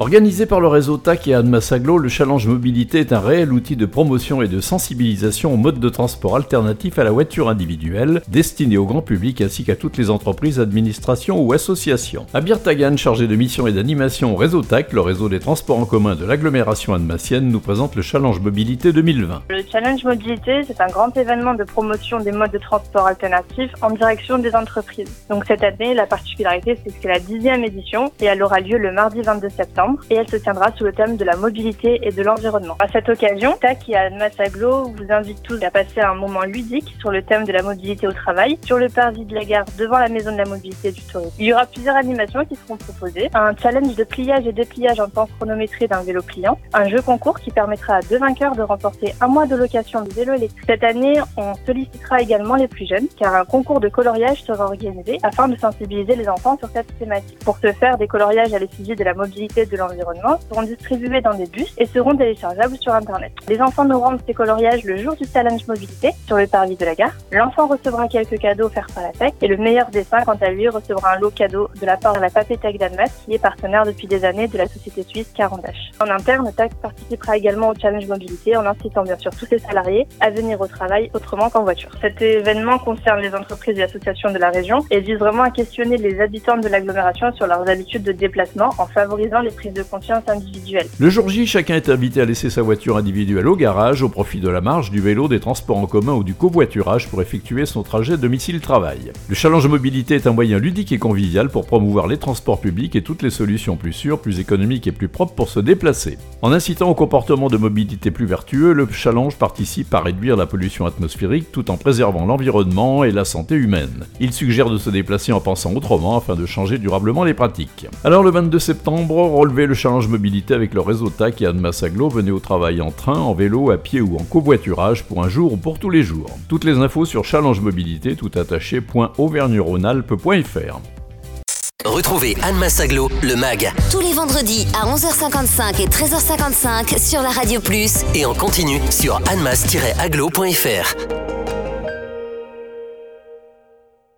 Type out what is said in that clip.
Organisé par le réseau TAC et Annemasse Aglo, le Challenge Mobilité est un réel outil de promotion et de sensibilisation au mode de transport alternatif à la voiture individuelle, destiné au grand public ainsi qu'à toutes les entreprises, administrations ou associations. Abir Tagan, chargé de mission et d'animation au réseau TAC, le réseau des transports en commun de l'agglomération annemassienne, nous présente le Challenge Mobilité 2020. Le Challenge Mobilité, c'est un grand événement de promotion des modes de transport alternatifs en direction des entreprises. Donc cette année, la particularité, c'est que c'est la dixième édition et elle aura lieu le mardi 22 septembre et elle se tiendra sous le thème de la mobilité et de l'environnement. À cette occasion, TAC et Annemasse Aglo vous invite tous à passer un moment ludique sur le thème de la mobilité au travail sur le parvis de la gare devant la maison de la mobilité du tourisme. Il y aura plusieurs animations qui seront proposées, un challenge de pliage et dépliage en temps chronométré d'un vélo pliant, un jeu concours qui permettra à deux vainqueurs de remporter un mois de location de vélo électrique. Cette année, on sollicitera également les plus jeunes car un concours de coloriage sera organisé afin de sensibiliser les enfants sur cette thématique. Pour ce faire, des coloriages à l'effigie de la mobilité de l'environnement seront distribués dans des bus et seront téléchargeables sur Internet. Les enfants nous rendent ces coloriages le jour du challenge mobilité sur le parvis de la gare. L'enfant recevra quelques cadeaux offerts par la TEC et le meilleur dessin, quant à lui, recevra un lot cadeau de la part de la Papétech d'Annemasse qui est partenaire depuis des années de la société suisse Carandache. En interne, TAC participera également au challenge mobilité en incitant bien sûr tous ses salariés à venir au travail autrement qu'en voiture. Cet événement concerne les entreprises et associations de la région et vise vraiment à questionner les habitants de l'agglomération sur leurs habitudes de déplacement en favorisant les de conscience individuelles. Le jour J, chacun est invité à laisser sa voiture individuelle au garage au profit de la marge, du vélo, des transports en commun ou du covoiturage pour effectuer son trajet domicile-travail. Le challenge mobilité est un moyen ludique et convivial pour promouvoir les transports publics et toutes les solutions plus sûres, plus économiques et plus propres pour se déplacer. En incitant au comportement de mobilité plus vertueux, le challenge participe à réduire la pollution atmosphérique tout en préservant l'environnement et la santé humaine. Il suggère de se déplacer en pensant autrement afin de changer durablement les pratiques. Alors le 22 septembre, relevez le challenge mobilité avec le réseau TAC et Aglo, venez au travail en train, en vélo, à pied ou en covoiturage pour un jour ou pour tous les jours. Toutes les infos sur challenge mobilité tout attaché.auvergne-rhône-alpes.fr. Retrouvez Anne Massaglo, le MAG, Tous les vendredis à 11h55 et 13h55 sur la Radio Plus. et en continu sur annemass-aglo.fr.